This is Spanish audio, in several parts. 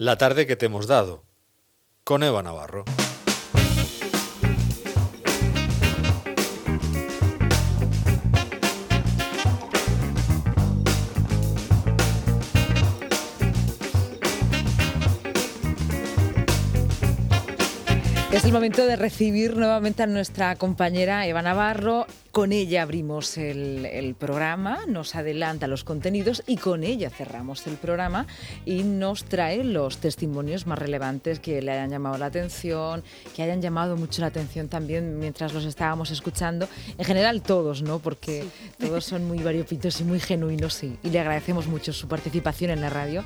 La tarde que te hemos dado, con Eva Navarro. Es el momento de recibir nuevamente a nuestra compañera Eva Navarro. Con ella abrimos el, programa, nos adelanta los contenidos y con ella cerramos el programa y nos trae los testimonios más relevantes que le hayan llamado la atención, que hayan llamado mucho la atención también mientras los estábamos escuchando. En general todos, ¿no? Porque todos son muy variopintos y muy genuinos y, y le agradecemos mucho su participación en la radio.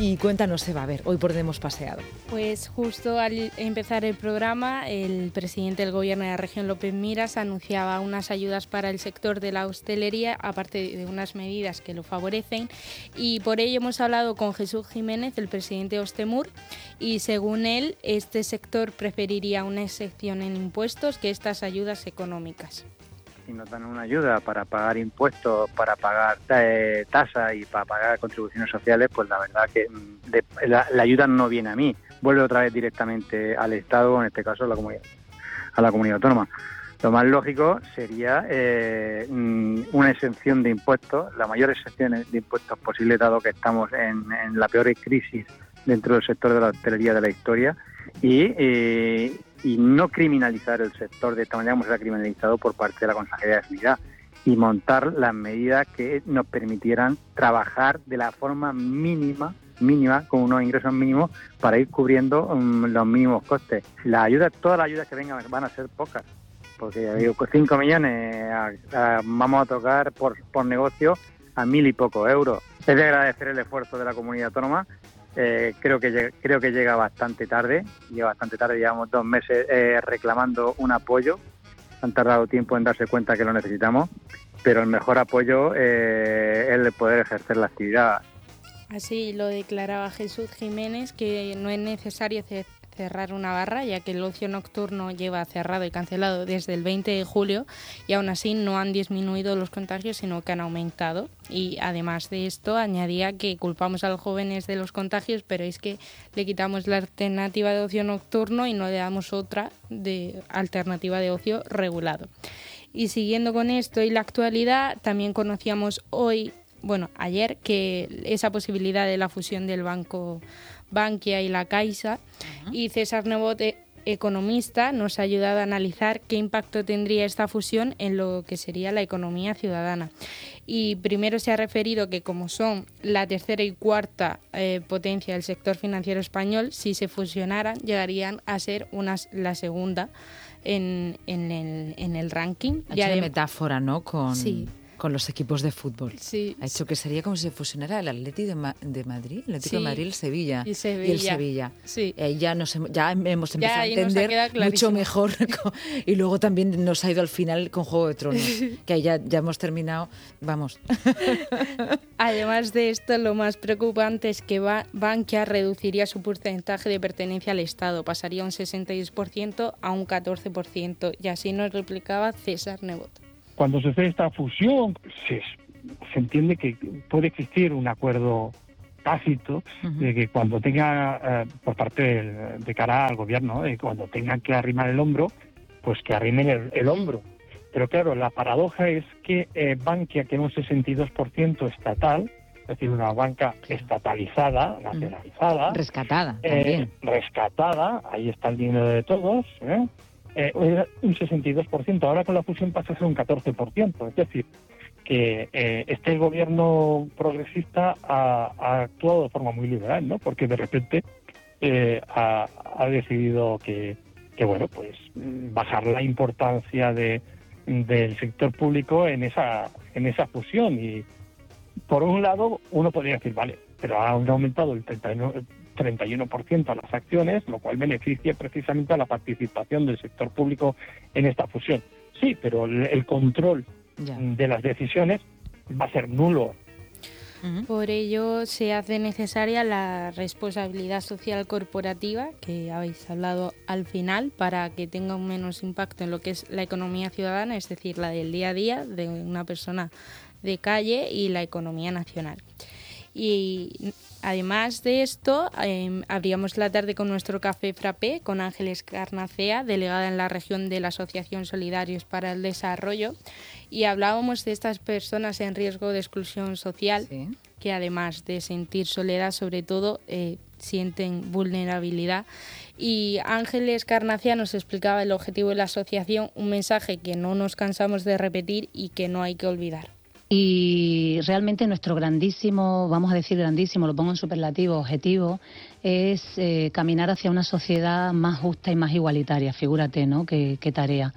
Y cuéntanos, Eva, a ver, hoy por dónde hemos paseado. Pues justo al empezar el programa, el presidente del gobierno de la región, López Miras, anunciaba unas ayudas ayudas para el sector de la hostelería, aparte de unas medidas que lo favorecen. Y por ello hemos hablado con Jesús Jiménez, el presidente de Ostemur, y según él, este sector preferiría una excepción en impuestos que estas ayudas económicas si nos dan una ayuda para pagar impuestos, para pagar eh, tasas y para pagar contribuciones sociales, pues la verdad que mm, la, ayuda no viene a mí, vuelve otra vez directamente al Estado, en este caso a la comunidad, a la comunidad autónoma. Lo más lógico sería eh, mm, una exención de impuestos, la mayor exención de impuestos posible, dado que estamos en, la peor crisis dentro del sector de la hostelería de la historia, y, eh, y no criminalizar el sector de esta manera como se ha criminalizado por parte de la Consejería de Sanidad y montar las medidas que nos permitieran trabajar de la forma mínima mínima, con unos ingresos mínimos para ir cubriendo mm, los mínimos costes. Las ayudas, todas las ayudas que vengan van a ser pocas, porque digo, 5 millones vamos a tocar por, por negocio a mil y pocos euros. Es de agradecer el esfuerzo de la comunidad autónoma. Eh, creo que creo que llega bastante tarde, llega bastante tarde, llevamos dos meses eh, reclamando un apoyo, han tardado tiempo en darse cuenta que lo necesitamos, pero el mejor apoyo eh, es el poder ejercer la actividad. Así lo declaraba Jesús Jiménez, que no es necesario cerrar una barra, ya que el ocio nocturno lleva cerrado y cancelado desde el 20 de julio y aún así no han disminuido los contagios, sino que han aumentado. Y además de esto, añadía que culpamos a los jóvenes de los contagios, pero es que le quitamos la alternativa de ocio nocturno y no le damos otra de alternativa de ocio regulado. Y siguiendo con esto y la actualidad, también conocíamos hoy bueno, ayer que esa posibilidad de la fusión del Banco Bankia y la Caixa. Y César Nebote, economista, nos ha ayudado a analizar qué impacto tendría esta fusión en lo que sería la economía ciudadana. Y primero se ha referido que como son la tercera y cuarta eh, potencia del sector financiero español, si se fusionaran llegarían a ser unas, la segunda en, en, el, en el ranking. Ha hecho metáfora, ¿no? Con... Sí con los equipos de fútbol. Sí. Ha hecho que sería como si se fusionara el Atleti de, de Madrid, el Atlético de Madrid, el Sevilla y, el Sevilla. Sí. Eh, ya, nos, ya hemos empezado a entender mucho mejor y luego también nos ha ido al final con Juego de Tronos, que ahí ya, ya hemos terminado, vamos. Además de esto, lo más preocupante es que Bankia reduciría su porcentaje de pertenencia al Estado, pasaría un 62% a un 14%, y así nos replicaba César Nebot. Cuando se hace esta fusión, se, entiende que puede existir un acuerdo tácito de que cuando tenga, eh, por parte de cara al gobierno, de cuando tengan que arrimar el hombro, pues que arrimen el, hombro. Pero claro, la paradoja es que eh, Bankia, que es un 62% estatal, es decir, una banca estatalizada, nacionalizada. Rescatada. Eh, rescatada, ahí está el dinero de todos, ¿eh? un 62%, ahora con la fusión pasa a ser un 14%, es decir, que eh, este gobierno progresista ha, actuado de forma muy liberal, ¿no? Porque de repente eh, ha, decidido que, que, bueno, pues bajar la importancia de, del sector público en esa, en esa fusión y por un lado uno podría decir, vale, pero ha aumentado el 39, 31% a las acciones, lo cual beneficia precisamente a la participación del sector público en esta fusión. Sí, pero el control de las decisiones va a ser nulo. Por ello se hace necesaria la responsabilidad social corporativa, que habéis hablado al final, para que tenga un menos impacto en lo que es la economía ciudadana, es decir, la del día a día de una persona de calle y la economía nacional. Y Además de esto, eh, abríamos la tarde con nuestro café frappé con Ángeles Carnacea, delegada en la región de la Asociación Solidarios para el Desarrollo, y hablábamos de estas personas en riesgo de exclusión social, que además de sentir soledad, sobre todo eh, sienten vulnerabilidad. Y Ángeles Carnacea nos explicaba el objetivo de la asociación, un mensaje que no nos cansamos de repetir y que no hay que olvidar. Y realmente nuestro grandísimo, vamos a decir grandísimo, lo pongo en superlativo, objetivo, es eh, caminar hacia una sociedad más justa y más igualitaria, figúrate, ¿no? Qué, tarea.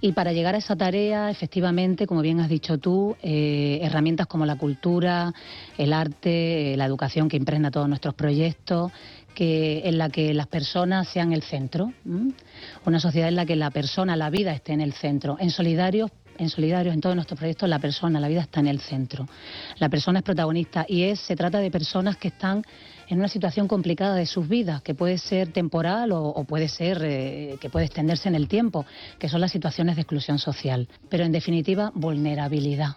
Y para llegar a esa tarea, efectivamente, como bien has dicho tú, eh, herramientas como la cultura, el arte, eh, la educación que impregna todos nuestros proyectos, que, en la que las personas sean el centro. Una sociedad en la que la persona, la vida esté en el centro. En Solidarios en Solidarios, en todos nuestros proyectos, la persona, la vida está en el centro. La persona es protagonista y es, se trata de personas que están en una situación complicada de sus vidas, que puede ser temporal o, puede ser eh, que puede extenderse en el tiempo, que son las situaciones de exclusión social. Pero en definitiva, vulnerabilidad.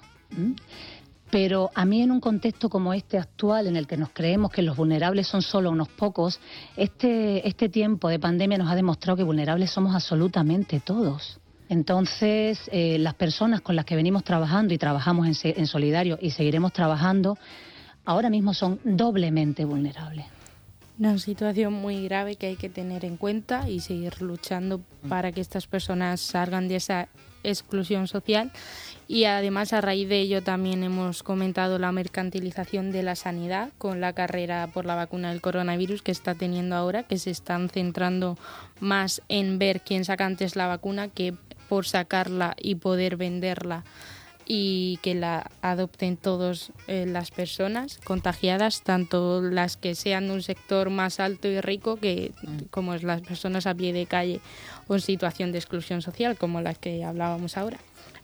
Pero a mí en un contexto como este actual, en el que nos creemos que los vulnerables son solo unos pocos, este, este tiempo de pandemia nos ha demostrado que vulnerables somos absolutamente todos. Entonces, eh, las personas con las que venimos trabajando y trabajamos en, solidario y seguiremos trabajando, ahora mismo son doblemente vulnerables. Una situación muy grave que hay que tener en cuenta y seguir luchando para que estas personas salgan de esa exclusión social. Y además a raíz de ello también hemos comentado la mercantilización de la sanidad con la carrera por la vacuna del coronavirus que está teniendo ahora, que se están centrando más en ver quién saca antes la vacuna que por sacarla y poder venderla y que la adopten todas eh, las personas contagiadas, tanto las que sean de un sector más alto y rico que mm. como las personas a pie de calle o en situación de exclusión social, como las que hablábamos ahora.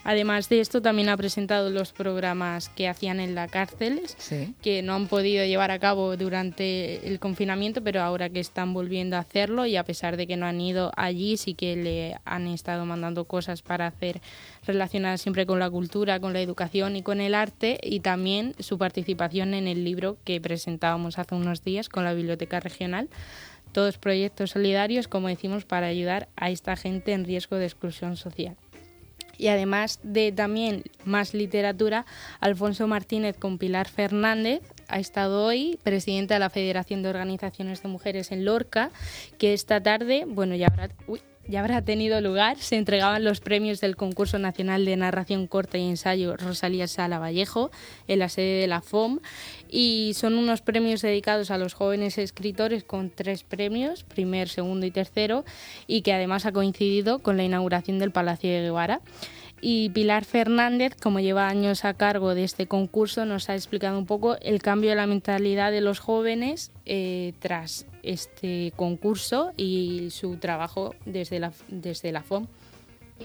Además de esto, también ha presentado los programas que hacían en las cárceles, que no han podido llevar a cabo durante el confinamiento, pero ahora que están volviendo a hacerlo y a pesar de que no han ido allí, sí que le han estado mandando cosas para hacer relacionadas siempre con la cultura, con la educación y con el arte, y también su participación en el libro que presentábamos hace unos días con la Biblioteca Regional. Todos proyectos solidarios, como decimos, para ayudar a esta gente en riesgo de exclusión social y además de también más literatura, Alfonso Martínez con Pilar Fernández ha estado hoy presidenta de la Federación de Organizaciones de Mujeres en Lorca, que esta tarde, bueno, ya habrá, ya habrá tenido lugar, se entregaban los premios del Concurso Nacional de Narración Corta y Ensayo Rosalía Sala Vallejo en la sede de la FOM y son unos premios dedicados a los jóvenes escritores con tres premios, primer, segundo y tercero, y que además ha coincidido con la inauguración del Palacio de Guevara. Y Pilar Fernández, como lleva años a cargo de este concurso, nos ha explicado un poco el cambio de la mentalidad de los jóvenes eh, tras este concurso y su trabajo desde la, desde la FOM.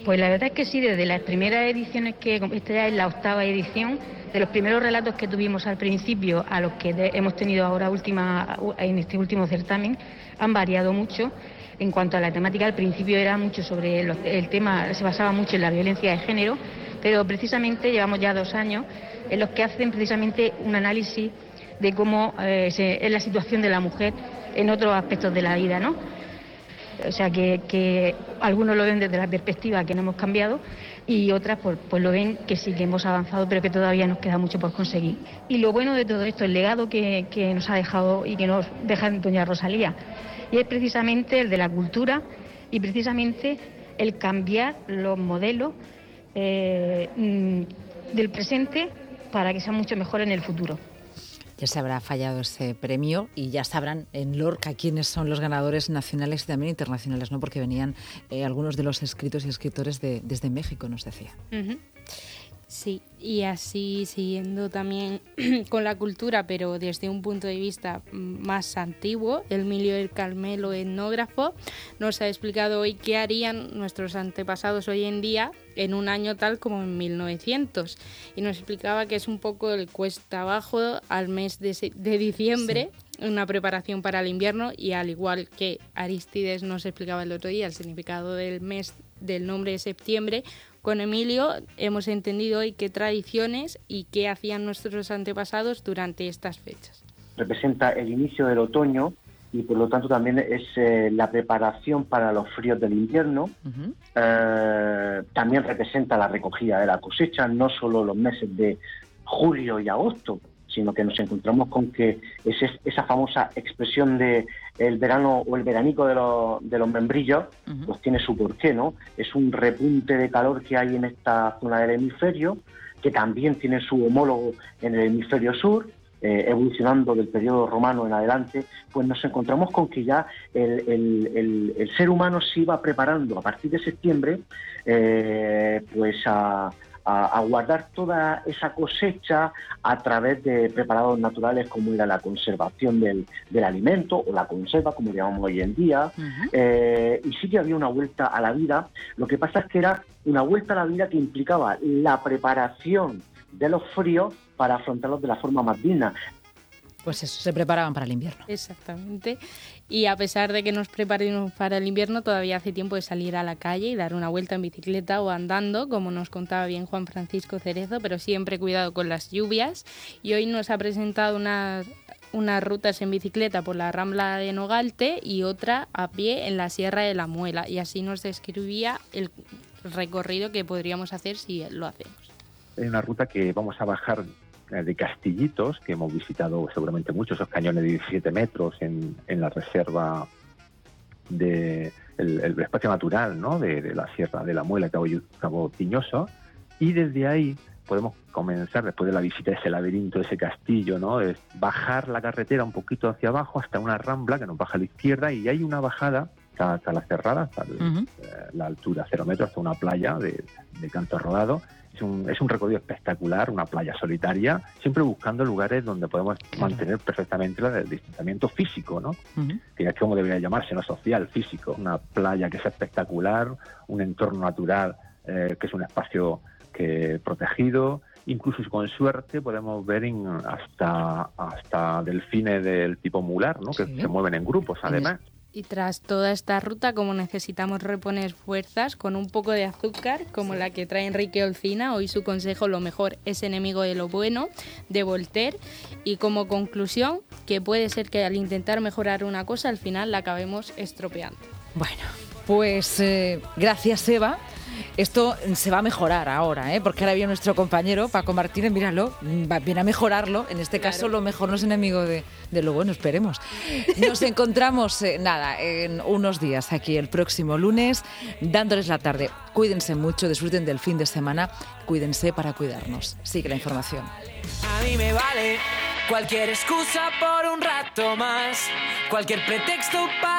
Pues la verdad es que sí, desde las primeras ediciones que, esta ya es la octava edición, de los primeros relatos que tuvimos al principio a los que hemos tenido ahora última, en este último certamen, han variado mucho en cuanto a la temática, al principio era mucho sobre el tema, se basaba mucho en la violencia de género, pero precisamente llevamos ya dos años en los que hacen precisamente un análisis de cómo eh, es la situación de la mujer en otros aspectos de la vida, ¿no? O sea que, algunos lo ven desde la perspectiva que no hemos cambiado y otras pues, pues, lo ven que sí que hemos avanzado pero que todavía nos queda mucho por conseguir. Y lo bueno de todo esto, el legado que, que nos ha dejado y que nos deja doña Rosalía, y es precisamente el de la cultura y precisamente el cambiar los modelos eh, mm, del presente para que sean mucho mejor en el futuro. Ya se habrá fallado ese premio y ya sabrán en Lorca quiénes son los ganadores nacionales y también internacionales, ¿no? Porque venían eh, algunos de los escritos y escritores de, desde México, nos decía. Sí, y así siguiendo también con la cultura, pero desde un punto de vista más antiguo, Emilio del Carmelo, etnógrafo, nos ha explicado hoy qué harían nuestros antepasados hoy en día en un año tal como en 1900. Y nos explicaba que es un poco el cuesta abajo al mes de, diciembre. una preparación para el invierno y al igual que Aristides nos explicaba el otro día el significado del mes del nombre de septiembre, con Emilio hemos entendido hoy qué tradiciones y qué hacían nuestros antepasados durante estas fechas. representa el inicio del otoño y por lo tanto también es eh, la preparación para los fríos del invierno. Eh, también representa la recogida de la cosecha, no solo los meses de julio y agosto, sino que nos encontramos con que es esa famosa expresión de el verano o el veranico de los, de los membrillos, pues tiene su porqué, ¿no? Es un repunte de calor que hay en esta zona del hemisferio, que también tiene su homólogo en el hemisferio sur, eh, evolucionando del periodo romano en adelante, pues nos encontramos con que ya el, ser humano se iba preparando a partir de septiembre eh, pues a, a, guardar toda esa cosecha a través de preparados naturales como era la conservación del, alimento o la conserva, como llamamos hoy en día. Eh, y sí que había una vuelta a la vida. Lo que pasa es que era una vuelta a la vida que implicaba la preparación de los fríos para afrontarlos de la forma más digna. Pues eso, se preparaban para el invierno. Exactamente. Y a pesar de que nos preparemos para el invierno, todavía hace tiempo de salir a la calle y dar una vuelta en bicicleta o andando, como nos contaba bien Juan Francisco Cerezo, pero siempre cuidado con las lluvias. Y hoy nos ha presentado unas, unas rutas en bicicleta por la Rambla de Nogalte y otra a pie en la Sierra de la Muela. Y así nos describía el recorrido que podríamos hacer si lo hacemos. Hay una ruta que vamos a bajar de castillitos, que hemos visitado seguramente muchos, esos cañones de 17 metros en, en la reserva de el, espacio natural ¿no? de, la Sierra de la Muela, Cabo, Cabo Piñoso, y desde ahí podemos comenzar, después de la visita a ese laberinto, ese castillo, ¿no? es bajar la carretera un poquito hacia abajo hasta una rambla que nos baja a la izquierda y hay una bajada hasta, la cerrada, hasta eh, la altura cero metros, hasta una playa de, de canto rodado, es un, es un recorrido espectacular, una playa solitaria, siempre buscando lugares donde podemos mantener perfectamente el distanciamiento físico, ¿no? Que es como debería llamarse, no social, físico. Una playa que es espectacular, un entorno natural eh, que es un espacio que protegido, incluso con suerte podemos ver hasta hasta delfines del tipo mular, ¿no? Que se mueven en grupos, además. Y tras toda esta ruta, como necesitamos reponer fuerzas con un poco de azúcar, como la que trae Enrique Olcina, hoy su consejo lo mejor es enemigo de lo bueno, de Voltaire, y como conclusión, que puede ser que al intentar mejorar una cosa, al final la acabemos estropeando. Bueno, pues eh, gracias Eva. Esto se va a mejorar ahora, ¿eh? porque ahora viene nuestro compañero Paco Martínez, míralo, va, viene a mejorarlo. En este caso, lo mejor no es enemigo de, lo bueno, esperemos. Nos encontramos, eh, nada, en unos días aquí el próximo lunes, dándoles la tarde. Cuídense mucho, disfruten del fin de semana, cuídense para cuidarnos. Sigue la información. A mí me vale cualquier excusa por un rato más, cualquier pretexto para